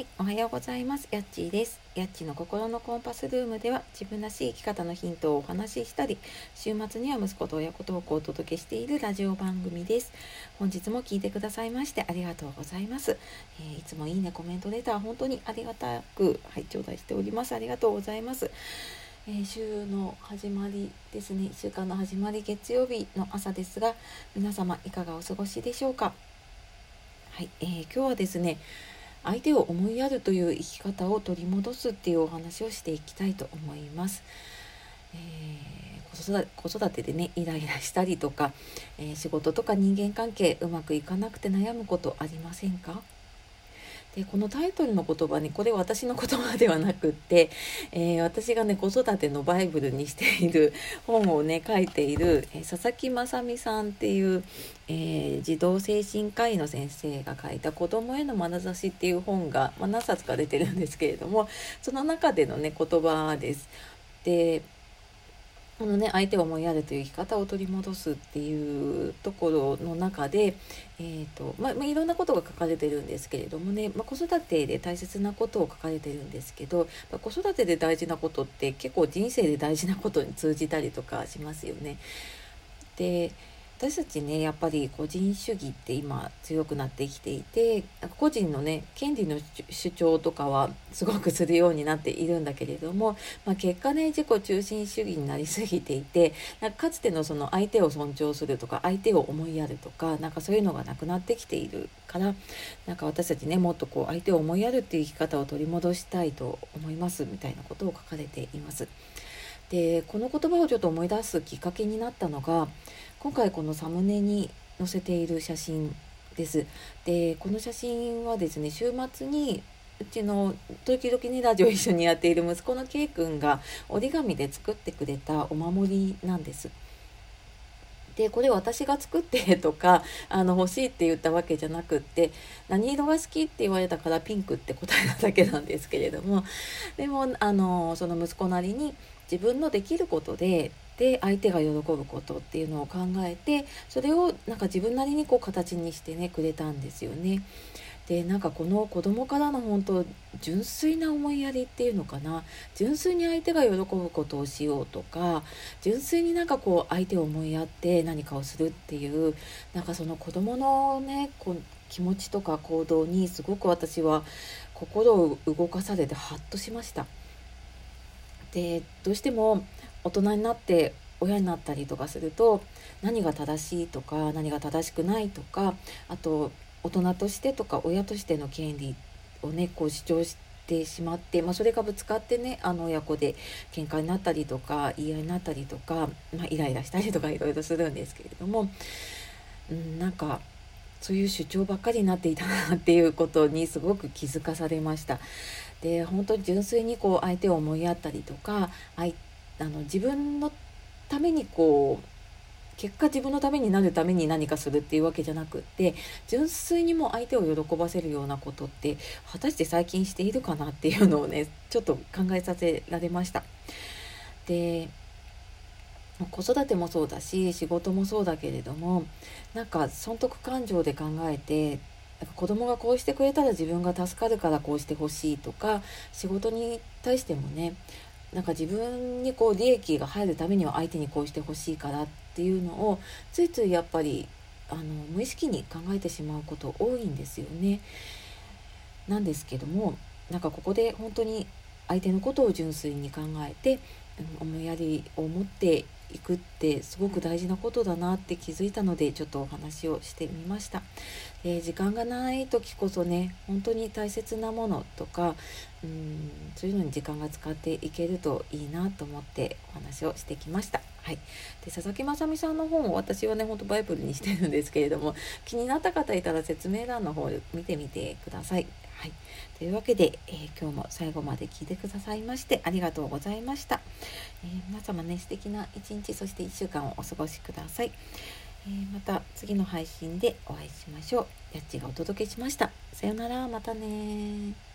はい、おはようございます。やっちーです。やっちの心のコンパスルームでは自分らしい生き方のヒントをお話ししたり、週末には息子と親子トークをお届けしているラジオ番組です。本日も聞いてくださいましてありがとうございます。えー、いつもいいね、コメントレター本当にありがたく、はい、頂戴しております。ありがとうございます。えー、週の始まりですね、1週間の始まり月曜日の朝ですが、皆様いかがお過ごしでしょうか。はい、えー、今日はですね、相手を思いやるという生き方を取り戻すっていうお話をしていきたいと思います。えー、子育てでねイライラしたりとか、えー、仕事とか人間関係うまくいかなくて悩むことありませんか？でこのタイトルの言葉にこれ私の言葉ではなくって、えー、私がね子育てのバイブルにしている本をね書いている、えー、佐々木雅美さんっていう、えー、児童精神科医の先生が書いた「子どもへの眼差し」っていう本が、まあ、何冊か出てるんですけれどもその中でのね言葉です。でこのね相手を思いやるという生き方を取り戻すっていうところの中で、えーとまあ、いろんなことが書かれてるんですけれどもね、まあ、子育てで大切なことを書かれてるんですけど、まあ、子育てで大事なことって結構人生で大事なことに通じたりとかしますよね。で私たちねやっぱり個人主義って今強くなってきていて個人のね権利の主張とかはすごくするようになっているんだけれども、まあ、結果ね自己中心主義になりすぎていてなんかかつてのその相手を尊重するとか相手を思いやるとかなんかそういうのがなくなってきているからなんか私たちねもっとこう相手を思いやるっていう生き方を取り戻したいと思いますみたいなことを書かれています。でこの言葉をちょっと思い出すきっかけになったのが今回このサムネに載せている写真です。でこの写真はですね週末にうちの時々にラジオ一緒にやっている息子の K 君が折り紙で作ってくれたお守りなんです。でこれ私が作ってとかあの欲しいって言ったわけじゃなくって何色が好きって言われたからピンクって答えただけなんですけれどもでもあのその息子なりに自分のできることでで相手が喜ぶことっていうのを考えてそれをなんか自分なりにこう形にしてねくれたんですよね。でなんかこの子供からの本当純粋な思いやりっていうのかな純粋に相手が喜ぶことをしようとか純粋になんかこう相手を思いやって何かをするっていうなんかその子供のねこ気持ちとか行動にすごく私は心を動かされてハッとしました。でどうしても大人になって親になったりとかすると何が正しいとか何が正しくないとかあと大人としてとか親としての権利をねこう主張してしまって、まあ、それがぶつかってねあの親子で喧嘩になったりとか言い合いになったりとか、まあ、イライラしたりとかいろいろするんですけれども、うん、なんかそういう主張ばっかりになっていたなっていうことにすごく気づかされました。で本当に純粋にこう相手を思いやったりとか相あの自分のためにこう結果自分のためになるために何かするっていうわけじゃなくって純粋にも相手を喜ばせるようなことって果たして最近しているかなっていうのをねちょっと考えさせられました。で子育てもそうだし仕事もそうだけれどもなんか損得感情で考えて子供がこうしてくれたら自分が助かるからこうしてほしいとか仕事に対してもねなんか自分にこう利益が入るためには相手にこうしてほしいからっていうのをついついやっぱりあの無意識に考えてしまうこと多いんですよね。なんですけどもなんかここで本当に相手のことを純粋に考えて思いやりを持っていくってすごく大事なことだなって気づいたのでちょっとお話をしてみました。え時間がない時こそね本当に大切なものとかうんそういうのに時間が使っていけるといいなと思ってお話をしてきました。はい、で佐々木雅美さんの本を私はねほんとバイブルにしてるんですけれども気になった方いたら説明欄の方見てみてください。はい、というわけで、えー、今日も最後まで聞いてくださいましてありがとうございました。えー、皆様ね素敵な一日そして1週間をお過ごしください。えー、また次の配信でお会いしましょう。やっちがお届けしました。さよなら、またね